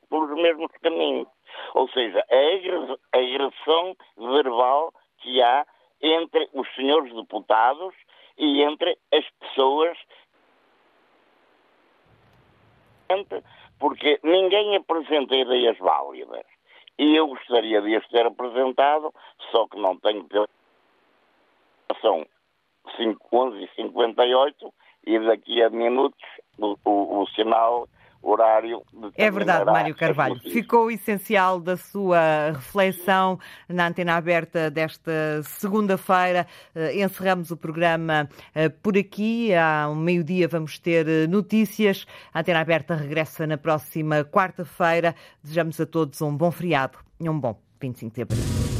Speaker 13: pelos mesmos caminhos. Ou seja, a agressão verbal que há entre os senhores deputados e entre as pessoas, porque ninguém apresenta ideias válidas. E eu gostaria de as ter apresentado, só que não tenho são 11h58 e daqui a minutos o, o, o sinal horário.
Speaker 2: É verdade, Mário Carvalho. Ficou o essencial da sua reflexão na antena aberta desta segunda-feira. Eh, encerramos o programa eh, por aqui. Ao meio-dia vamos ter eh, notícias. A antena aberta regressa na próxima quarta-feira. Desejamos a todos um bom feriado e um bom 25 de abril.